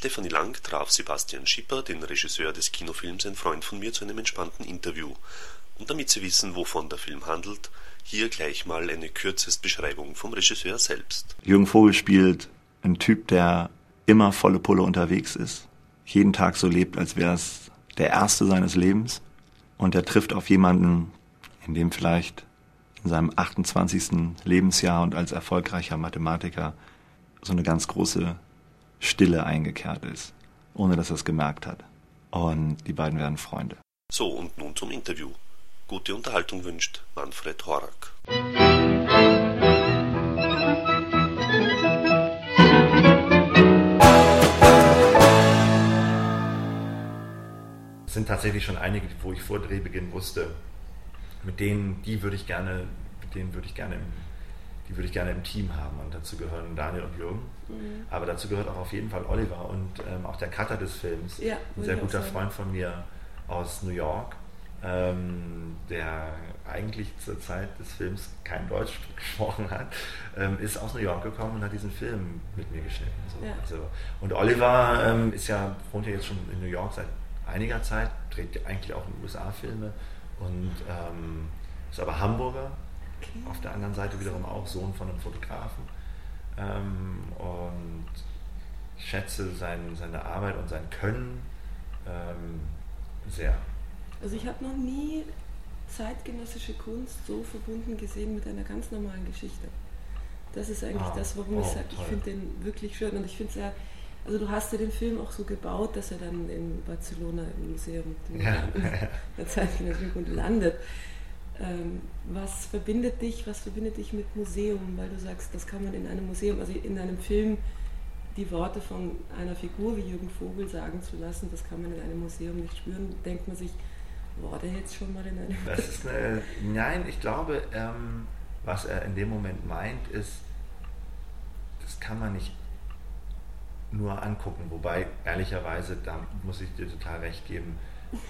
Stefanie Lang traf Sebastian Schipper, den Regisseur des Kinofilms Ein Freund von mir, zu einem entspannten Interview. Und damit Sie wissen, wovon der Film handelt, hier gleich mal eine kürzeste Beschreibung vom Regisseur selbst. Jürgen Vogel spielt einen Typ, der immer volle Pulle unterwegs ist, jeden Tag so lebt, als wäre es der erste seines Lebens. Und er trifft auf jemanden, in dem vielleicht in seinem 28. Lebensjahr und als erfolgreicher Mathematiker so eine ganz große Stille eingekehrt ist, ohne dass er es gemerkt hat. Und die beiden werden Freunde. So, und nun zum Interview. Gute Unterhaltung wünscht Manfred Horak. Es sind tatsächlich schon einige, wo ich vor Drehbeginn wusste, mit denen, die würde ich gerne, mit denen würde ich gerne im, die würde ich gerne im Team haben. Und dazu gehören Daniel und Jürgen. Mhm. Aber dazu gehört auch auf jeden Fall Oliver und ähm, auch der Cutter des Films. Ja, ein sehr guter Freund von mir aus New York, ähm, der eigentlich zur Zeit des Films kein Deutsch gesprochen hat, ähm, ist aus New York gekommen und hat diesen Film mit mir geschnitten. So. Ja. Also, und Oliver ähm, ist ja, wohnt ja jetzt schon in New York seit einiger Zeit, dreht eigentlich auch in USA-Filme und ähm, ist aber Hamburger. Okay. Auf der anderen Seite wiederum auch Sohn von einem Fotografen. Ähm, und ich schätze sein, seine Arbeit und sein Können ähm, sehr. Also ich habe noch nie zeitgenössische Kunst so verbunden gesehen mit einer ganz normalen Geschichte. Das ist eigentlich ah, das, warum oh, ich sage, ich finde den wirklich schön und ich finde es ja also du hast ja den Film auch so gebaut, dass er dann in Barcelona im Museum ja. der zeitgenössischen Kunst landet. Ähm, was verbindet dich, was verbindet dich mit Museum? Weil du sagst, das kann man in einem Museum, also in einem Film die Worte von einer Figur wie Jürgen Vogel sagen zu lassen, das kann man in einem Museum nicht spüren. Denkt man sich, war der jetzt schon mal in einem das ist eine, Nein, ich glaube, ähm, was er in dem Moment meint, ist, das kann man nicht nur angucken. Wobei, ehrlicherweise, da muss ich dir total recht geben,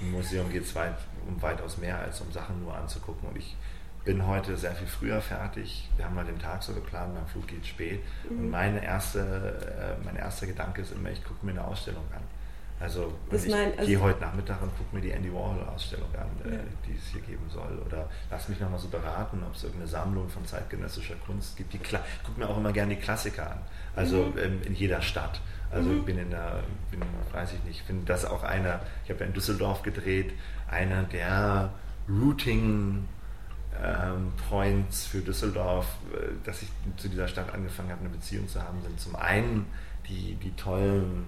im Museum geht es weit, um weitaus mehr als um Sachen nur anzugucken. Und ich bin heute sehr viel früher fertig. Wir haben mal den Tag so geplant, mein Flug geht spät. Mhm. Und meine erste, äh, mein erster Gedanke ist immer, ich gucke mir eine Ausstellung an. Also, ich mein, also gehe heute Nachmittag und gucke mir die Andy Warhol-Ausstellung an, äh, ja. die es hier geben soll. Oder lass mich nochmal so beraten, ob es irgendeine Sammlung von zeitgenössischer Kunst gibt. Die gucke mir auch immer gerne die Klassiker an. Also mhm. ähm, in jeder Stadt. Also mhm. bin in der, bin, weiß ich nicht, finde das auch einer, ich habe ja in Düsseldorf gedreht, einer der Routing ähm, Points für Düsseldorf, äh, dass ich zu dieser Stadt angefangen habe, eine Beziehung zu haben, sind zum einen die, die tollen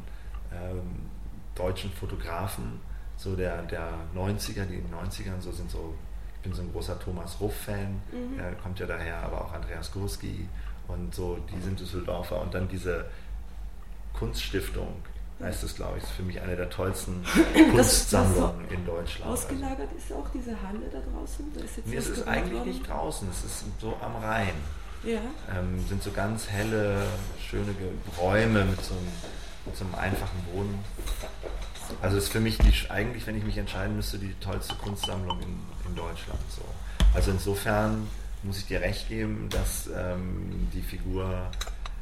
ähm, deutschen Fotografen, so der, der 90er, die in den 90ern so sind so, ich bin so ein großer Thomas Ruff-Fan, mhm. kommt ja daher, aber auch Andreas Gurski und so, die sind Düsseldorfer und dann diese Kunststiftung heißt es, glaube ich, ist für mich eine der tollsten Kunstsammlungen in Deutschland. Ausgelagert ist auch diese Halle da draußen? Da ist nee, es ist eigentlich worden? nicht draußen, es ist so am Rhein. Ja. Ähm, sind so ganz helle, schöne Räume mit so einem, mit so einem einfachen Boden. Also ist für mich die, eigentlich, wenn ich mich entscheiden müsste, die tollste Kunstsammlung in, in Deutschland. So. Also insofern muss ich dir recht geben, dass ähm, die Figur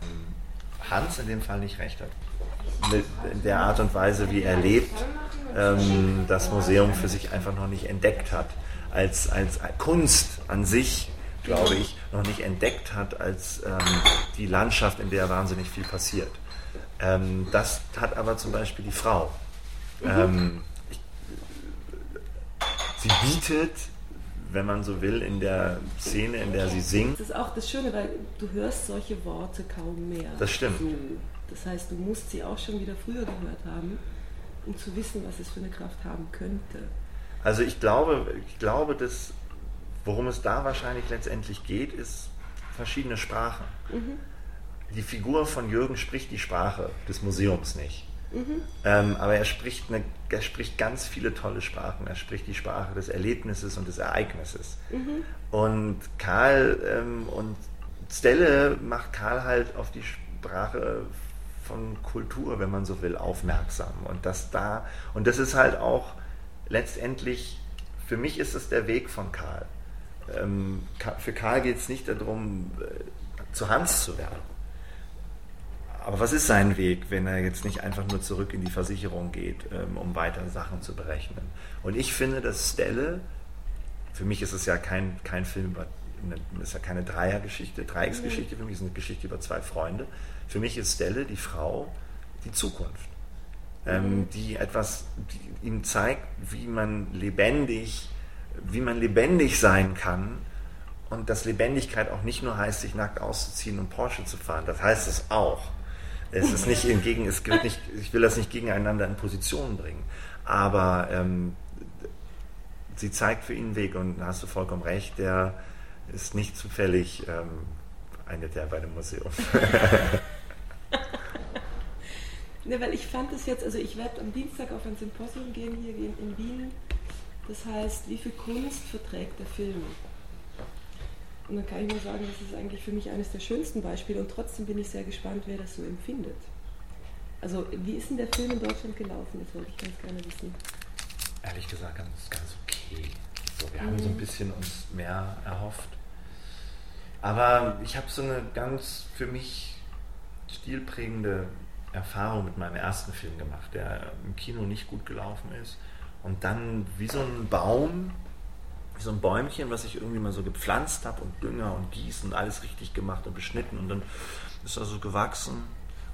ähm, Hans in dem Fall nicht recht hat. Mit der Art und Weise, wie er lebt, ähm, das Museum für sich einfach noch nicht entdeckt hat. Als, als Kunst an sich, glaube ich, noch nicht entdeckt hat als ähm, die Landschaft, in der wahnsinnig viel passiert. Ähm, das hat aber zum Beispiel die Frau. Mhm. Ähm, ich, sie bietet wenn man so will, in der Szene, in der sie singt. Das ist auch das Schöne, weil du hörst solche Worte kaum mehr. Das stimmt. So. Das heißt, du musst sie auch schon wieder früher gehört haben, um zu wissen, was es für eine Kraft haben könnte. Also ich glaube, ich glaube, dass worum es da wahrscheinlich letztendlich geht, ist verschiedene Sprachen. Mhm. Die Figur von Jürgen spricht die Sprache des Museums nicht. Mhm. Ähm, aber er spricht, eine, er spricht ganz viele tolle Sprachen. Er spricht die Sprache des Erlebnisses und des Ereignisses. Mhm. Und Karl ähm, und Stelle macht Karl halt auf die Sprache von Kultur, wenn man so will, aufmerksam. Und das da, und das ist halt auch letztendlich, für mich ist es der Weg von Karl. Ähm, für Karl geht es nicht darum, äh, zu Hans zu werden aber was ist sein Weg, wenn er jetzt nicht einfach nur zurück in die Versicherung geht, ähm, um weitere Sachen zu berechnen? Und ich finde, dass Stelle, für mich ist es ja kein, kein Film über, ist ja keine Dreiergeschichte, Dreiecksgeschichte, für mich ist es eine Geschichte über zwei Freunde. Für mich ist Stelle, die Frau, die Zukunft. Ähm, mhm. die etwas, die ihm zeigt, wie man lebendig, wie man lebendig sein kann und dass Lebendigkeit auch nicht nur heißt, sich nackt auszuziehen und Porsche zu fahren. Das heißt es auch. Es ist nicht entgegen, es gilt nicht, ich will das nicht gegeneinander in Positionen bringen. Aber ähm, sie zeigt für ihn einen Weg und da hast du vollkommen recht, der ist nicht zufällig ähm, eine der bei dem Museum. ne, weil ich fand es jetzt, also ich werde am Dienstag auf ein Symposium gehen hier in Wien. Das heißt, wie viel Kunst verträgt der Film? Und dann kann ich nur sagen, das ist eigentlich für mich eines der schönsten Beispiele und trotzdem bin ich sehr gespannt, wer das so empfindet. Also wie ist denn der Film in Deutschland gelaufen? Das wollte ich ganz gerne wissen. Ehrlich gesagt ganz, ganz okay. So, wir mhm. haben so ein bisschen uns mehr erhofft. Aber ich habe so eine ganz für mich stilprägende Erfahrung mit meinem ersten Film gemacht, der im Kino nicht gut gelaufen ist. Und dann wie so ein Baum wie so ein Bäumchen, was ich irgendwie mal so gepflanzt habe und Dünger und Gießen und alles richtig gemacht und beschnitten und dann ist er so gewachsen.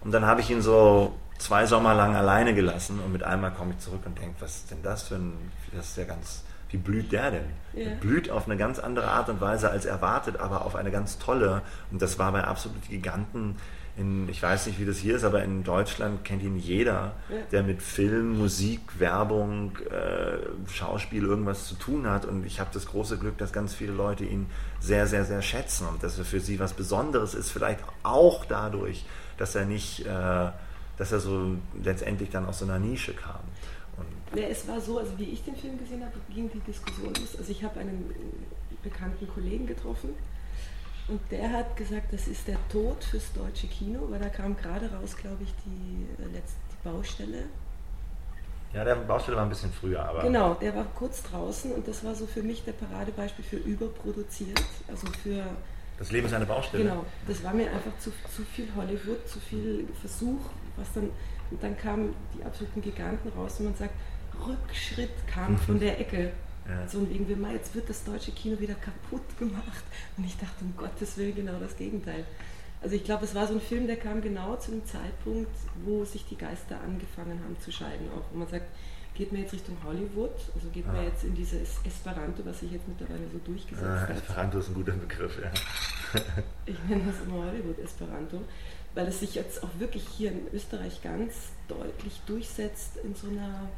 Und dann habe ich ihn so zwei Sommer lang alleine gelassen und mit einmal komme ich zurück und denke, was ist denn das für ein, das ist ja ganz, wie blüht der denn? Yeah. Der blüht auf eine ganz andere Art und Weise als erwartet, aber auf eine ganz tolle. Und das war bei Absolut Giganten in, ich weiß nicht, wie das hier ist, aber in Deutschland kennt ihn jeder, ja. der mit Film, Musik, Werbung, äh, Schauspiel irgendwas zu tun hat. Und ich habe das große Glück, dass ganz viele Leute ihn sehr, sehr, sehr schätzen und dass er für sie was Besonderes ist, vielleicht auch dadurch, dass er nicht, äh, dass er so letztendlich dann aus so einer Nische kam. Und ja, es war so, also wie ich den Film gesehen habe, ging die Diskussion los. Also ich habe einen bekannten Kollegen getroffen, und der hat gesagt, das ist der Tod fürs deutsche Kino, weil da kam gerade raus, glaube ich, die, äh, letzte, die Baustelle. Ja, der Baustelle war ein bisschen früher, aber. Genau, der war kurz draußen und das war so für mich der Paradebeispiel für überproduziert. Also für. Das Leben ist eine Baustelle. Genau, das war mir einfach zu, zu viel Hollywood, zu viel Versuch, was dann. Und dann kamen die absoluten Giganten raus und man sagt, Rückschritt kam von der Ecke. Ja. So wegen, wir mal, jetzt wird das deutsche Kino wieder kaputt gemacht. Und ich dachte, um Gottes Willen genau das Gegenteil. Also ich glaube, es war so ein Film, der kam genau zu dem Zeitpunkt, wo sich die Geister angefangen haben zu scheiden. Auch wo man sagt, geht man jetzt Richtung Hollywood, also geht man jetzt in dieses Esperanto, was sich jetzt mittlerweile so durchgesetzt ah, hat. Esperanto ist ein guter Begriff, ja. ich nenne das immer Hollywood-Esperanto, weil es sich jetzt auch wirklich hier in Österreich ganz deutlich durchsetzt in so einer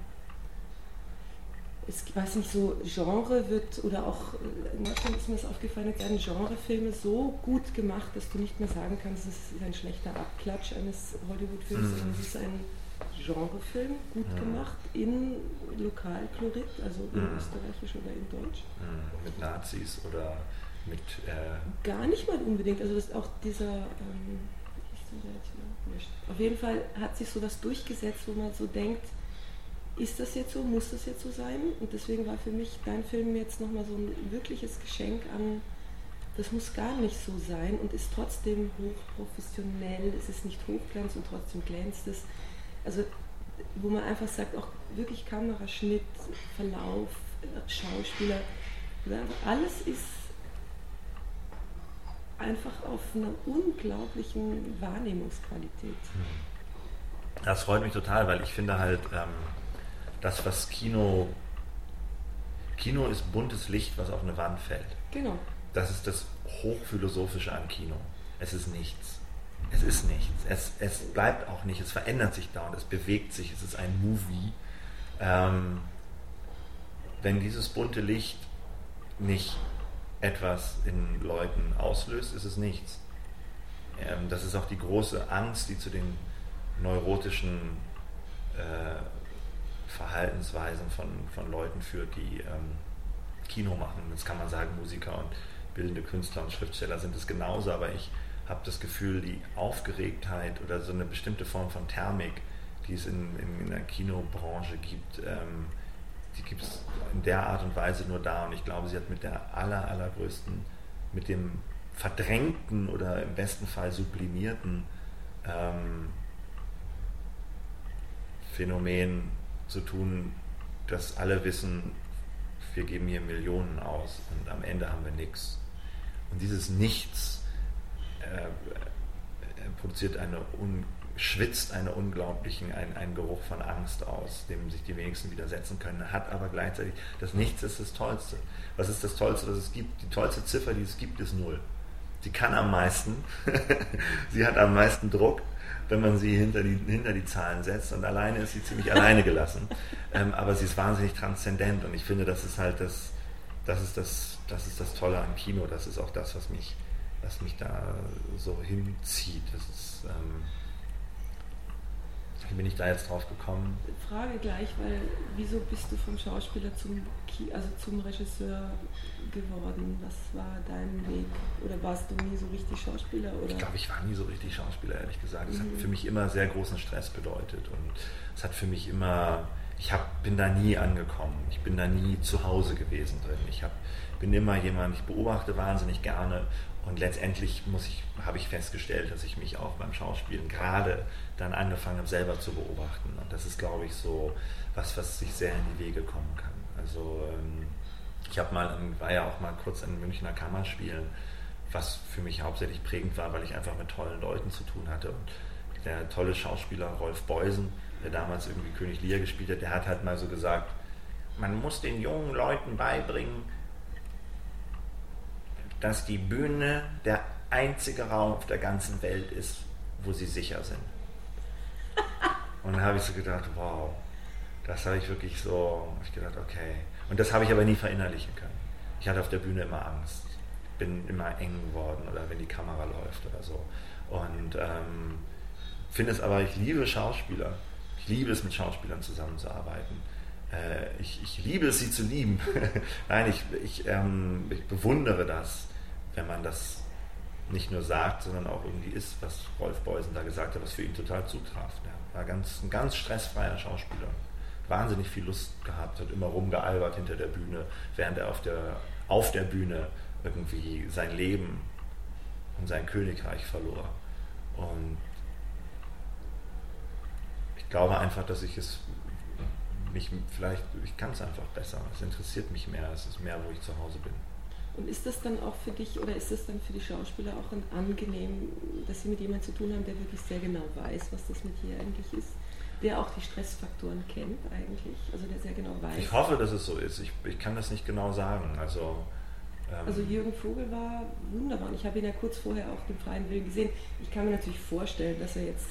es weiß nicht, so Genre wird, oder auch in Deutschland ist mir das aufgefallen, werden Genrefilme so gut gemacht, dass du nicht mehr sagen kannst, es ist ein schlechter Abklatsch eines Hollywood-Films, sondern es ist ein Genrefilm, gut ja. gemacht, in Lokalchlorid, also in mhm. Österreichisch oder in Deutsch. Mhm. Mit Nazis oder mit... Äh Gar nicht mal unbedingt, also das auch dieser... Ähm, auf jeden Fall hat sich sowas durchgesetzt, wo man so denkt, ist das jetzt so, muss das jetzt so sein? Und deswegen war für mich dein Film jetzt nochmal so ein wirkliches Geschenk an, das muss gar nicht so sein und ist trotzdem hochprofessionell, es ist nicht Hochglanz und trotzdem glänzt es. Also wo man einfach sagt, auch wirklich Kameraschnitt, Verlauf, Schauspieler, alles ist einfach auf einer unglaublichen Wahrnehmungsqualität. Das freut mich total, weil ich finde halt, ähm, das, was Kino. Kino ist buntes Licht, was auf eine Wand fällt. Genau. Das ist das Hochphilosophische an Kino. Es ist nichts. Es ist nichts. Es, es bleibt auch nicht. Es verändert sich dauernd. Es bewegt sich. Es ist ein Movie. Ähm, wenn dieses bunte Licht nicht etwas in Leuten auslöst, ist es nichts. Ähm, das ist auch die große Angst, die zu den neurotischen äh, Verhaltensweisen von, von Leuten führt, die ähm, Kino machen. Jetzt kann man sagen, Musiker und bildende Künstler und Schriftsteller sind es genauso, aber ich habe das Gefühl, die Aufgeregtheit oder so eine bestimmte Form von Thermik, die es in, in, in der Kinobranche gibt, ähm, die gibt es in der Art und Weise nur da. Und ich glaube, sie hat mit der aller, allergrößten, mit dem verdrängten oder im besten Fall sublimierten ähm, Phänomen zu tun, dass alle wissen, wir geben hier Millionen aus und am Ende haben wir nichts. Und dieses Nichts äh, äh produziert eine un, schwitzt eine unglaublichen, einen, einen Geruch von Angst aus, dem sich die wenigsten widersetzen können, hat aber gleichzeitig, das Nichts ist das Tollste. Was ist das Tollste, was es gibt? Die tollste Ziffer, die es gibt, ist Null. Sie kann am meisten, sie hat am meisten Druck, wenn man sie hinter die, hinter die Zahlen setzt und alleine ist sie ziemlich alleine gelassen. Ähm, aber sie ist wahnsinnig transzendent und ich finde, das ist halt das, das ist das, das ist das Tolle am Kino, das ist auch das, was mich, was mich da so hinzieht. Das ist, ähm, wie bin ich da jetzt drauf gekommen? Frage gleich, weil wieso bist du vom Schauspieler zum, also zum Regisseur geworden? Was war dein Weg? Oder warst du nie so richtig Schauspieler? Oder? Ich glaube, ich war nie so richtig Schauspieler, ehrlich gesagt. Es mhm. hat für mich immer sehr großen Stress bedeutet und es hat für mich immer, ich hab, bin da nie angekommen. Ich bin da nie zu Hause gewesen drin. Ich hab, bin immer jemand, ich beobachte wahnsinnig gerne und letztendlich muss ich, habe ich festgestellt, dass ich mich auch beim Schauspielen gerade dann angefangen habe, selber zu beobachten. Und das ist, glaube ich, so was, was sich sehr in die Wege kommen kann. Also ähm, ich habe mal, war ja auch mal kurz in Münchner Kammerspielen, was für mich hauptsächlich prägend war, weil ich einfach mit tollen Leuten zu tun hatte. Und der tolle Schauspieler Rolf Beusen, der damals irgendwie König Lear gespielt hat, der hat halt mal so gesagt, man muss den jungen Leuten beibringen, dass die Bühne der einzige Raum auf der ganzen Welt ist, wo sie sicher sind. Und dann habe ich so gedacht, wow, das habe ich wirklich so, ich gedacht, okay. Und das habe ich aber nie verinnerlichen können. Ich hatte auf der Bühne immer Angst, bin immer eng geworden oder wenn die Kamera läuft oder so. Und ähm, finde es aber, ich liebe Schauspieler. Ich liebe es, mit Schauspielern zusammenzuarbeiten. Äh, ich, ich, liebe es, sie zu lieben. Nein, ich, ich, ähm, ich bewundere das, wenn man das nicht nur sagt, sondern auch irgendwie ist, was Rolf Beusen da gesagt hat, was für ihn total zutraf. Er war ganz, ein ganz stressfreier Schauspieler. Wahnsinnig viel Lust gehabt, hat immer rumgealbert hinter der Bühne, während er auf der, auf der Bühne irgendwie sein Leben und sein Königreich verlor. Und ich glaube einfach, dass ich es mich vielleicht, ich kann es einfach besser. Es interessiert mich mehr, es ist mehr, wo ich zu Hause bin. Und ist das dann auch für dich oder ist das dann für die Schauspieler auch ein angenehm, dass sie mit jemandem zu tun haben, der wirklich sehr genau weiß, was das mit hier eigentlich ist? Der auch die Stressfaktoren kennt eigentlich, also der sehr genau weiß. Ich hoffe, dass es so ist. Ich, ich kann das nicht genau sagen. Also, ähm also Jürgen Vogel war wunderbar. Und ich habe ihn ja kurz vorher auch den freien Willen gesehen. Ich kann mir natürlich vorstellen, dass er jetzt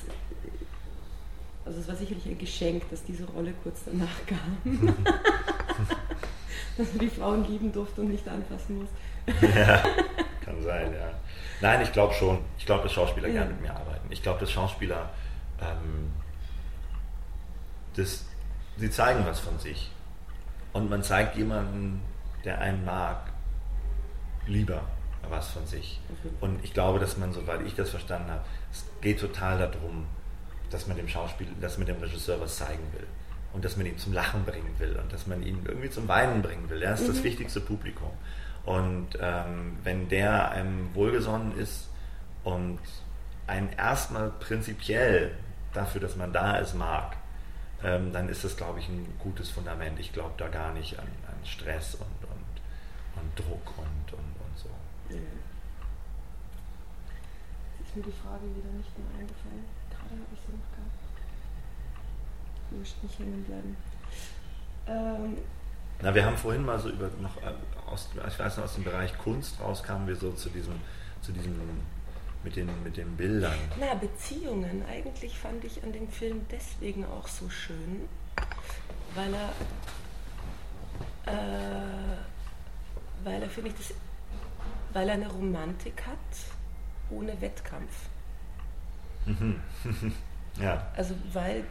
also es war sicherlich ein Geschenk, dass diese Rolle kurz danach kam. dass er die Frauen lieben durfte und nicht anfassen muss. ja, kann sein, ja. Nein, ich glaube schon. Ich glaube, dass Schauspieler ja. gerne mit mir arbeiten. Ich glaube, dass Schauspieler, ähm, das, sie zeigen was von sich. Und man zeigt jemanden, der einen mag, lieber was von sich. Okay. Und ich glaube, dass man, soweit ich das verstanden habe, es geht total darum, dass man dem Schauspieler, dass man dem Regisseur was zeigen will und dass man ihn zum Lachen bringen will und dass man ihn irgendwie zum Weinen bringen will. Er ist mhm. das wichtigste Publikum. Und ähm, wenn der einem wohlgesonnen ist und einen erstmal prinzipiell dafür, dass man da ist, mag, ähm, dann ist das, glaube ich, ein gutes Fundament. Ich glaube da gar nicht an, an Stress und, und, und Druck und, und, und so. Mhm. Ist mir die Frage wieder nicht mehr eingefallen. Gerade habe ich sie noch wurscht nicht hängen bleiben. Ähm, Na, wir haben vorhin mal so über noch äh, aus, ich weiß noch, aus dem Bereich Kunst raus kamen wir so zu diesem, zu diesem mit den, mit den Bildern. Na, Beziehungen. Eigentlich fand ich an dem Film deswegen auch so schön, weil er, äh, weil er, finde ich, das, weil er eine Romantik hat ohne Wettkampf. Mhm. ja. Also weil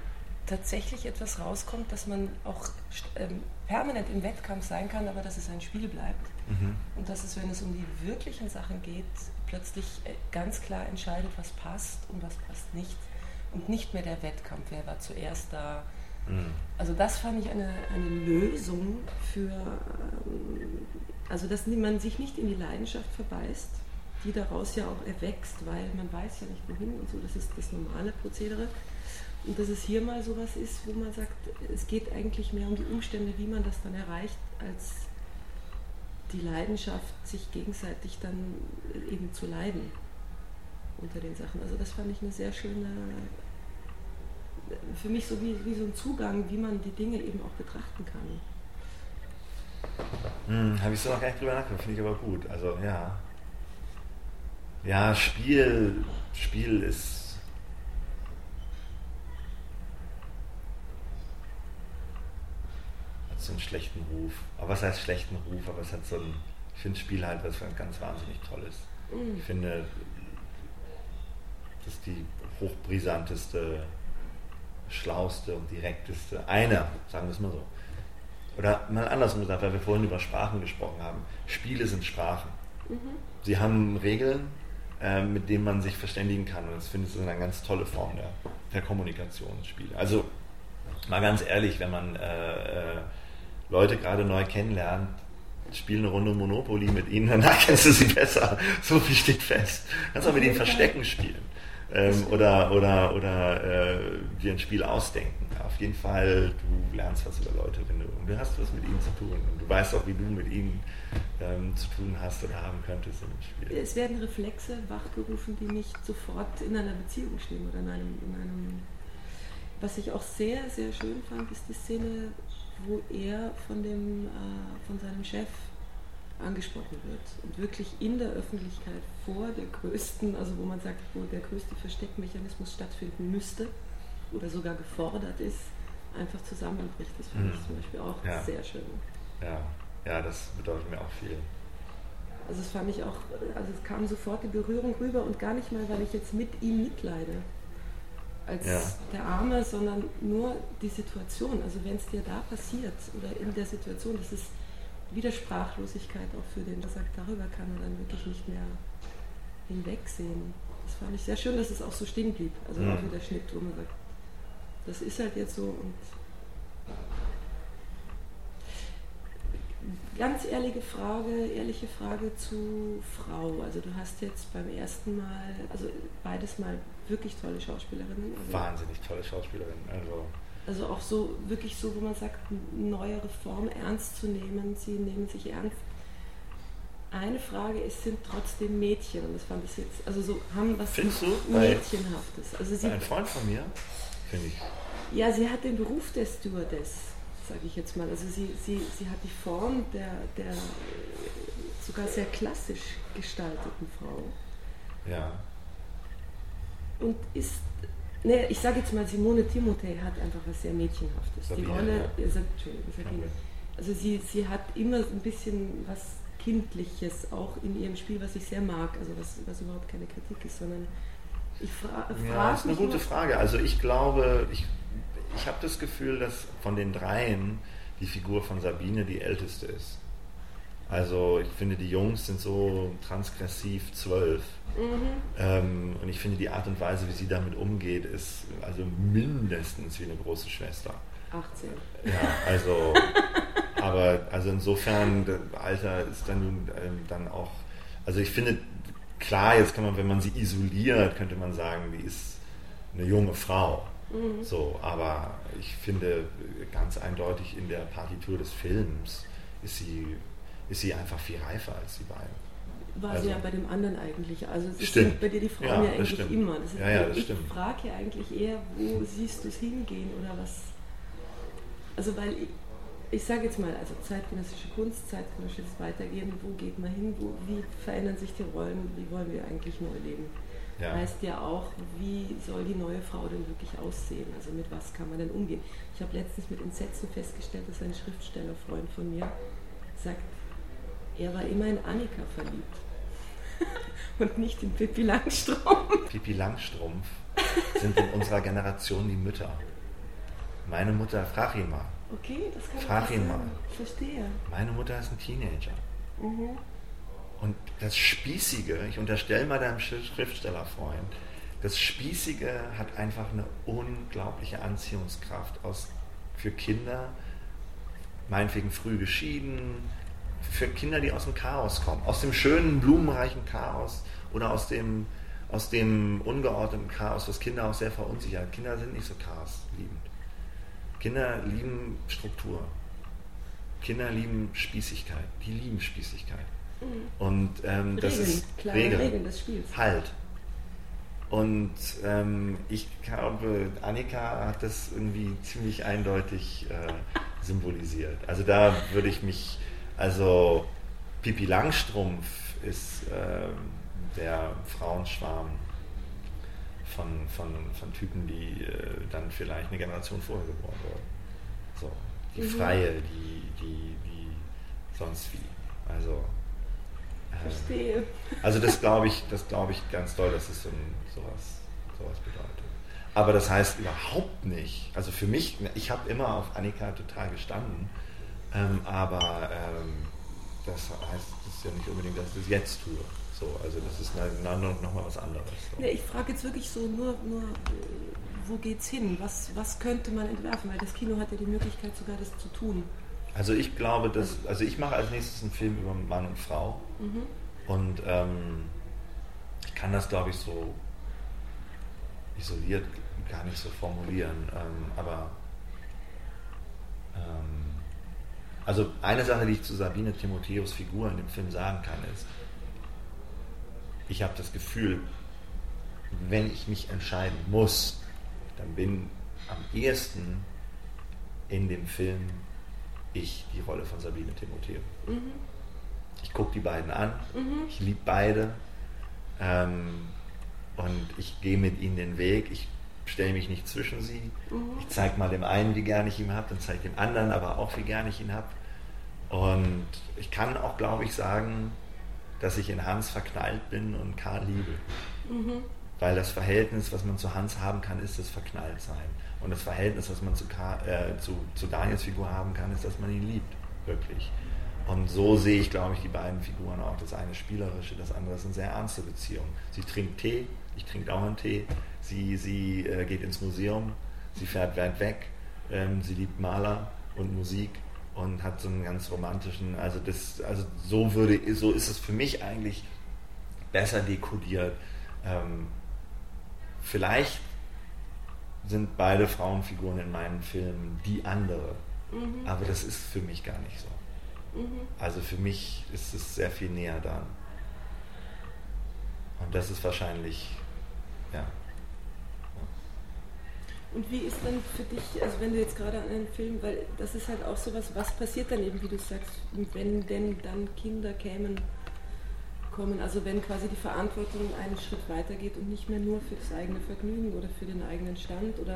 tatsächlich etwas rauskommt, dass man auch ähm, permanent im Wettkampf sein kann, aber dass es ein Spiel bleibt. Mhm. Und dass es, wenn es um die wirklichen Sachen geht, plötzlich äh, ganz klar entscheidet, was passt und was passt nicht. Und nicht mehr der Wettkampf, wer war zuerst da. Mhm. Also das fand ich eine, eine Lösung für, ähm, also dass man sich nicht in die Leidenschaft verbeißt, die daraus ja auch erwächst, weil man weiß ja nicht wohin und so, das ist das normale Prozedere. Und dass es hier mal sowas ist, wo man sagt, es geht eigentlich mehr um die Umstände, wie man das dann erreicht, als die Leidenschaft, sich gegenseitig dann eben zu leiden unter den Sachen. Also das fand ich eine sehr schöne, für mich so wie, wie so ein Zugang, wie man die Dinge eben auch betrachten kann. Hm, Habe ich so noch gar nicht drüber nachgedacht, finde ich aber gut. Also ja. Ja, Spiel, Spiel ist. So einen schlechten Ruf. Aber was heißt schlechten Ruf? Aber es hat so ein. Ich finde Spiel halt was ganz wahnsinnig Tolles. Mhm. Ich finde, das ist die hochbrisanteste, schlauste und direkteste, einer, sagen wir es mal so, oder mal andersrum gesagt, weil wir vorhin über Sprachen gesprochen haben. Spiele sind Sprachen. Mhm. Sie haben Regeln, äh, mit denen man sich verständigen kann. Und das finde ich eine ganz tolle Form der, der Kommunikationsspiele. Also mal ganz ehrlich, wenn man äh, äh, Leute gerade neu kennenlernt, spiel eine Runde Monopoly mit ihnen, danach kennst du sie besser. So viel steht fest. Kannst auch mit ihnen Verstecken spielen ähm, oder, oder, oder äh, dir ein Spiel ausdenken. Auf jeden Fall, du lernst was über Leute, wenn du, du hast was mit ihnen zu tun und du weißt auch, wie du mit ihnen ähm, zu tun hast oder haben könntest im Spiel. Es werden Reflexe wachgerufen, die nicht sofort in einer Beziehung stehen oder in einem, in einem was ich auch sehr, sehr schön fand, ist die Szene, wo er von, dem, äh, von seinem Chef angesprochen wird und wirklich in der Öffentlichkeit vor der größten, also wo man sagt, wo der größte Versteckmechanismus stattfinden müsste oder sogar gefordert ist, einfach zusammenbricht. Das finde ich mhm. zum Beispiel auch ja. sehr schön. Ja. ja, das bedeutet mir auch viel. Also das fand ich auch, also es kam sofort die Berührung rüber und gar nicht mal, weil ich jetzt mit ihm mitleide als ja. der Arme, sondern nur die Situation. Also wenn es dir da passiert oder in der Situation, das ist Widersprachlosigkeit auch für den, der sagt, darüber kann er dann wirklich nicht mehr hinwegsehen. Das fand ich sehr schön, dass es auch so stehen blieb. Also mhm. auch wieder Schnitt, wo man sagt, das ist halt jetzt so und ganz ehrliche Frage, ehrliche Frage zu Frau. Also du hast jetzt beim ersten Mal, also beides mal wirklich tolle Schauspielerinnen. Also Wahnsinnig tolle Schauspielerinnen. Also also auch so wirklich so, wo man sagt, neuere Form ernst zu nehmen. Sie nehmen sich ernst. Eine Frage ist, sind trotzdem Mädchen und das fand ich jetzt, also so haben was Findest du? Mädchenhaftes. Also sie, ein Freund von mir, finde ich. Ja, sie hat den Beruf der Stewardess, sage ich jetzt mal. Also sie, sie, sie hat die Form der, der sogar sehr klassisch gestalteten Frau. Ja. Und ist Nee, ich sage jetzt mal, Simone Timotei hat einfach was sehr Mädchenhaftes. Sabine, die Rolle, ja. Entschuldigung, Sabine. Also sie, sie hat immer ein bisschen was Kindliches auch in ihrem Spiel, was ich sehr mag, also was, was überhaupt keine Kritik ist, sondern ich fra frage Ja, das ist eine gute Frage. Also ich glaube, ich, ich habe das Gefühl, dass von den dreien die Figur von Sabine die älteste ist. Also ich finde, die Jungs sind so transgressiv zwölf. Mhm. Ähm, und ich finde, die Art und Weise, wie sie damit umgeht, ist also mindestens wie eine große Schwester. 18. Ja, also, aber also insofern, das Alter ist dann, ähm, dann auch, also ich finde, klar, jetzt kann man, wenn man sie isoliert, könnte man sagen, die ist eine junge Frau. Mhm. So, aber ich finde ganz eindeutig in der Partitur des Films ist sie ist sie einfach viel reifer als die beiden. War also, sie ja bei dem anderen eigentlich. Also es sind bei dir die Frauen ja, ja eigentlich stimmt. immer. Das ist, ja, ja, das ich stimmt. frage ja eigentlich eher, wo siehst du es hingehen oder was. Also weil ich, ich sage jetzt mal, also zeitgenössische Kunst, zeitgenössisches Weitergehen, wo geht man hin, wo, wie verändern sich die Rollen, wie wollen wir eigentlich neu leben? Ja. Heißt ja auch, wie soll die neue Frau denn wirklich aussehen? Also mit was kann man denn umgehen? Ich habe letztens mit Entsetzen festgestellt, dass ein Schriftstellerfreund von mir sagt, er war immer in Annika verliebt. Und nicht in Pippi Langstrumpf. Pippi Langstrumpf sind in unserer Generation die Mütter. Meine Mutter, frag ihn mal. Okay, das kann Frag ihn mal. Ich verstehe. Meine Mutter ist ein Teenager. Mhm. Und das Spießige, ich unterstelle mal deinem Schriftstellerfreund, das Spießige hat einfach eine unglaubliche Anziehungskraft aus, für Kinder, meinetwegen früh geschieden, für Kinder, die aus dem Chaos kommen, aus dem schönen, blumenreichen Chaos oder aus dem, aus dem ungeordneten Chaos, was Kinder auch sehr verunsichert. Kinder sind nicht so chaosliebend. Kinder lieben Struktur. Kinder lieben Spießigkeit. Die lieben Spießigkeit. Und ähm, das Regeln, ist klare Regeln, Regeln des Spiels. Halt. Und ähm, ich glaube, Annika hat das irgendwie ziemlich eindeutig äh, symbolisiert. Also da würde ich mich, also Pipi Langstrumpf ist äh, der Frauenschwarm von, von, von Typen, die äh, dann vielleicht eine Generation vorher geboren wurden. So, die mhm. Freie, die, die, die sonst wie. Also Verstehe. Also das glaube ich, das glaube ich ganz doll, dass es so ein, sowas, sowas bedeutet. Aber das heißt überhaupt nicht, also für mich, ich habe immer auf Annika total gestanden, ähm, aber ähm, das heißt das ist ja nicht unbedingt, dass ich das jetzt tue. So, also das ist nochmal was anderes. So. Ja, ich frage jetzt wirklich so nur, nur wo geht's hin? Was, was könnte man entwerfen? Weil das Kino hat ja die Möglichkeit sogar das zu tun. Also ich glaube, dass, also ich mache als nächstes einen Film über Mann und Frau. Mhm. Und ähm, ich kann das, glaube ich, so isoliert gar nicht so formulieren. Ähm, aber ähm, also eine Sache, die ich zu Sabine Timotheus Figur in dem Film sagen kann, ist, ich habe das Gefühl, wenn ich mich entscheiden muss, dann bin am ehesten in dem Film ich die Rolle von Sabine Timotheo. Mhm. Ich gucke die beiden an, mhm. ich liebe beide ähm, und ich gehe mit ihnen den Weg. Ich stelle mich nicht zwischen sie. Mhm. Ich zeige mal dem einen, wie gern ich ihn habe, dann zeige ich dem anderen aber auch, wie gern ich ihn habe. Und ich kann auch, glaube ich, sagen, dass ich in Hans verknallt bin und Karl liebe. Mhm. Weil das Verhältnis, was man zu Hans haben kann, ist das Verknalltsein. Und das Verhältnis, was man zu, äh, zu, zu Daniels Figur haben kann, ist, dass man ihn liebt, wirklich. Und so sehe ich, glaube ich, die beiden Figuren auch. Das eine spielerische, das andere ist eine sehr ernste Beziehung. Sie trinkt Tee, ich trinke auch einen Tee. Sie, sie äh, geht ins Museum, sie fährt weit weg, ähm, sie liebt Maler und Musik und hat so einen ganz romantischen, also das, also so würde, so ist es für mich eigentlich besser dekodiert. Ähm, vielleicht sind beide Frauenfiguren in meinen Filmen die andere. Mhm. Aber das ist für mich gar nicht so. Mhm. Also für mich ist es sehr viel näher da. Und das ist wahrscheinlich, ja. Und wie ist dann für dich, also wenn du jetzt gerade an einen Film, weil das ist halt auch sowas, was passiert dann eben, wie du sagst, wenn denn dann Kinder kämen, kommen, also wenn quasi die Verantwortung einen Schritt weitergeht und nicht mehr nur für das eigene Vergnügen oder für den eigenen Stand oder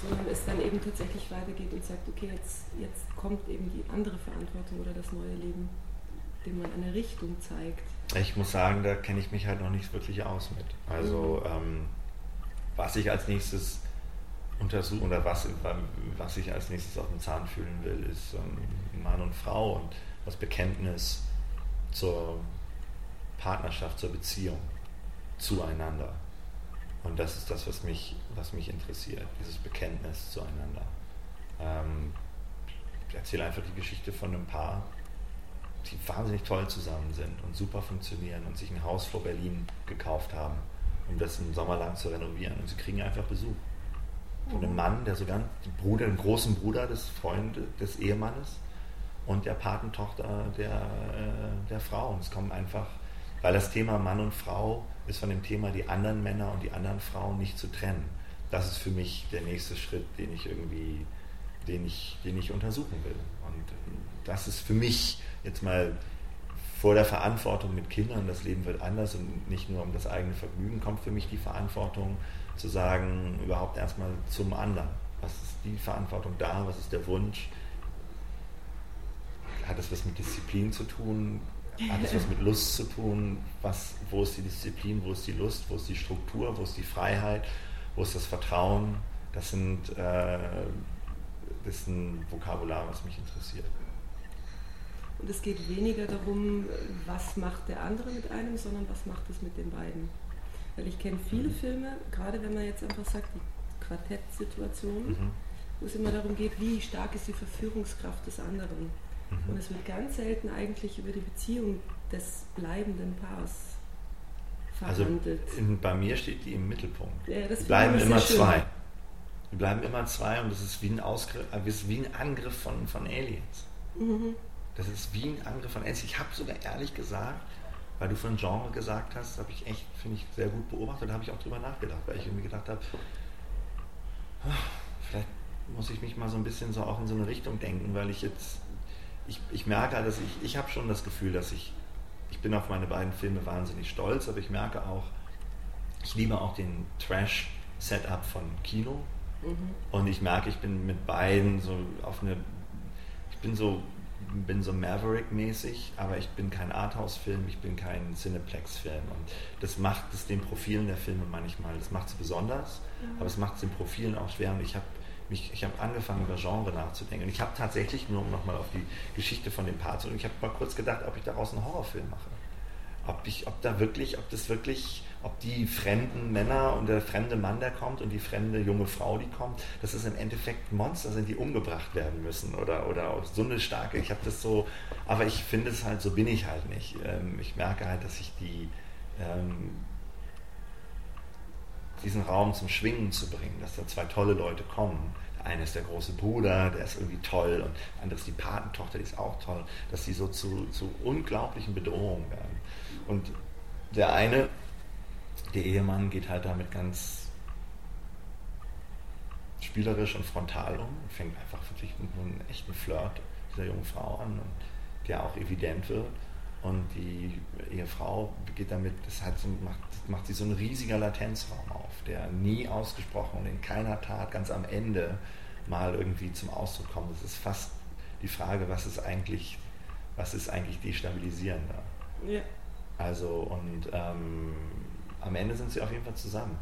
sondern es dann eben tatsächlich weitergeht und sagt, okay, jetzt, jetzt kommt eben die andere Verantwortung oder das neue Leben, dem man eine Richtung zeigt. Ich muss sagen, da kenne ich mich halt noch nicht wirklich aus mit. Also mhm. ähm, was ich als nächstes untersuche oder was, was ich als nächstes auf dem Zahn fühlen will, ist ähm, Mann und Frau und das Bekenntnis zur Partnerschaft, zur Beziehung zueinander. Und das ist das, was mich, was mich interessiert, dieses Bekenntnis zueinander. Ähm, ich erzähle einfach die Geschichte von einem Paar, die wahnsinnig toll zusammen sind und super funktionieren und sich ein Haus vor Berlin gekauft haben, um das im Sommer lang zu renovieren. Und sie kriegen einfach Besuch von einem Mann, der sogar Bruder, einen großen Bruder des Freundes, des Ehemannes und der Patentochter der, äh, der Frau. Und es kommen einfach weil das Thema Mann und Frau ist von dem Thema die anderen Männer und die anderen Frauen nicht zu trennen. Das ist für mich der nächste Schritt, den ich irgendwie, den ich, den ich untersuchen will. Und das ist für mich jetzt mal vor der Verantwortung mit Kindern, das Leben wird anders und nicht nur um das eigene Vergnügen, kommt für mich die Verantwortung zu sagen, überhaupt erstmal zum anderen. Was ist die Verantwortung da? Was ist der Wunsch? Hat es was mit Disziplin zu tun? Hat es was mit Lust zu tun? Was, wo ist die Disziplin, wo ist die Lust, wo ist die Struktur, wo ist die Freiheit, wo ist das Vertrauen? Das sind äh, das ist ein Vokabular, was mich interessiert. Und es geht weniger darum, was macht der andere mit einem, sondern was macht es mit den beiden. Weil ich kenne viele mhm. Filme, gerade wenn man jetzt einfach sagt, die Quartettsituation, mhm. wo es immer darum geht, wie stark ist die Verführungskraft des anderen Mhm. Und es wird ganz selten eigentlich über die Beziehung des bleibenden Paars also verhandelt. Also in, bei mir steht die im Mittelpunkt. Ja, das bleiben immer zwei. Wir bleiben immer zwei und das ist wie ein, Ausgriff, äh, ist wie ein Angriff von, von Aliens. Mhm. Das ist wie ein Angriff von Aliens. Ich habe sogar ehrlich gesagt, weil du von Genre gesagt hast, habe ich echt, finde ich, sehr gut beobachtet, da habe ich auch drüber nachgedacht, weil ich irgendwie gedacht habe, ah, vielleicht muss ich mich mal so ein bisschen so auch in so eine Richtung denken, weil ich jetzt, ich, ich merke dass ich, ich habe schon das Gefühl, dass ich, ich bin auf meine beiden Filme wahnsinnig stolz, aber ich merke auch, ich liebe auch den Trash-Setup von Kino. Mhm. Und ich merke, ich bin mit beiden so auf eine, ich bin so bin so Maverick-mäßig, aber ich bin kein Arthouse-Film, ich bin kein Cineplex-Film. Und das macht es den Profilen der Filme manchmal, das macht sie besonders, mhm. aber es macht es den Profilen auch schwer. Und ich habe mich, ich habe angefangen über Genre nachzudenken. Und ich habe tatsächlich, nur um nochmal auf die Geschichte von dem Paar zu ich habe mal kurz gedacht, ob ich daraus einen Horrorfilm mache. Ob, ich, ob da wirklich, ob das wirklich ob die fremden Männer und der fremde Mann, der kommt und die fremde junge Frau, die kommt, dass es im Endeffekt Monster sind, die umgebracht werden müssen oder, oder so eine starke, ich habe das so, aber ich finde es halt, so bin ich halt nicht. Ähm, ich merke halt, dass ich die, ähm, diesen Raum zum Schwingen zu bringen, dass da zwei tolle Leute kommen. Der eine ist der große Bruder, der ist irgendwie toll und der andere ist die Patentochter, die ist auch toll, dass sie so zu, zu unglaublichen Bedrohungen werden. Und der eine der Ehemann geht halt damit ganz spielerisch und frontal um fängt einfach wirklich mit einem echten Flirt dieser jungen Frau an, der auch evident wird. Und die Ehefrau geht damit, das hat so, macht, macht sie so ein riesiger Latenzraum auf, der nie ausgesprochen und in keiner Tat ganz am Ende mal irgendwie zum Ausdruck kommt. Das ist fast die Frage, was ist eigentlich, was ist eigentlich destabilisierender? Ja. Also und ähm, am Ende sind sie auf jeden Fall zusammen.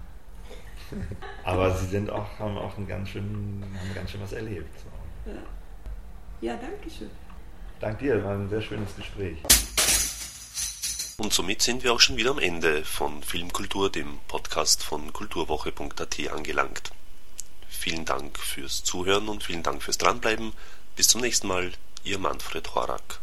Aber sie sind auch, haben auch ein ganz schön, haben ganz schön was erlebt. So. Ja. ja, danke schön. Dank dir, war ein sehr schönes Gespräch. Und somit sind wir auch schon wieder am Ende von Filmkultur, dem Podcast von kulturwoche.at angelangt. Vielen Dank fürs Zuhören und vielen Dank fürs Dranbleiben. Bis zum nächsten Mal, Ihr Manfred Horak.